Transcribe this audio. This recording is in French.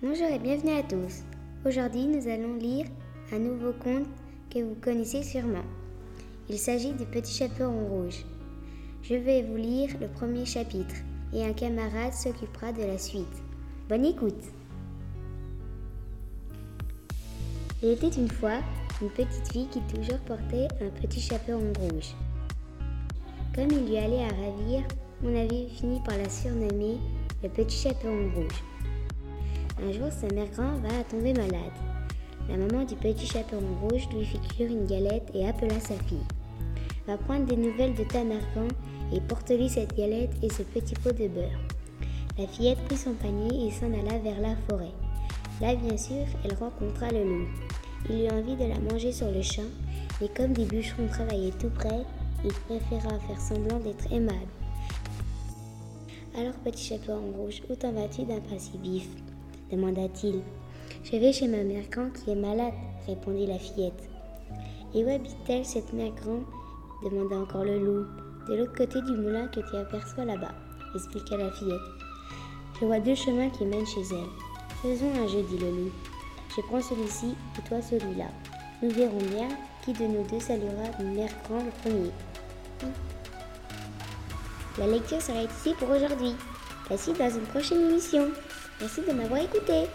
Bonjour et bienvenue à tous. Aujourd'hui, nous allons lire un nouveau conte que vous connaissez sûrement. Il s'agit du Petit Chaperon Rouge. Je vais vous lire le premier chapitre et un camarade s'occupera de la suite. Bonne écoute. Il était une fois une petite fille qui toujours portait un petit chaperon rouge. Comme il lui allait à ravir, on avait fini par la surnommer le petit chaperon rouge. Un jour, sa mère grand va tomber malade. La maman du petit chaperon rouge lui fit cuire une galette et appela sa fille. Va prendre des nouvelles de ta mère et porte-lui cette galette et ce petit pot de beurre. La fillette prit son panier et s'en alla vers la forêt. Là, bien sûr, elle rencontra le loup. Il eut envie de la manger sur le champ, mais comme des bûcherons travaillaient tout près, il préféra faire semblant d'être aimable. Alors, petit chaperon rouge, où t'en vas-tu d'un pas si vif? Demanda-t-il. Je vais chez ma mère grand qui est malade, répondit la fillette. Et où habite-t-elle cette mère grand demanda encore le loup. De l'autre côté du moulin que tu aperçois là-bas, expliqua la fillette. Je vois deux chemins qui mènent chez elle. Faisons un jeu, dit le loup. Je prends celui-ci et toi celui-là. Nous verrons bien qui de nous deux saluera mère grand le premier. La lecture s'arrête ici pour aujourd'hui. Voici dans une prochaine émission. Merci de m'avoir écouté.